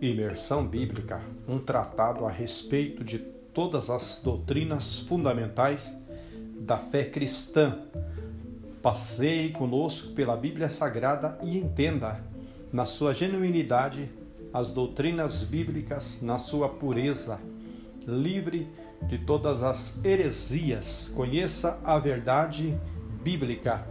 Imersão Bíblica, um tratado a respeito de todas as doutrinas fundamentais da fé cristã. Passeie conosco pela Bíblia Sagrada e entenda, na sua genuinidade, as doutrinas bíblicas, na sua pureza, livre de todas as heresias. Conheça a verdade bíblica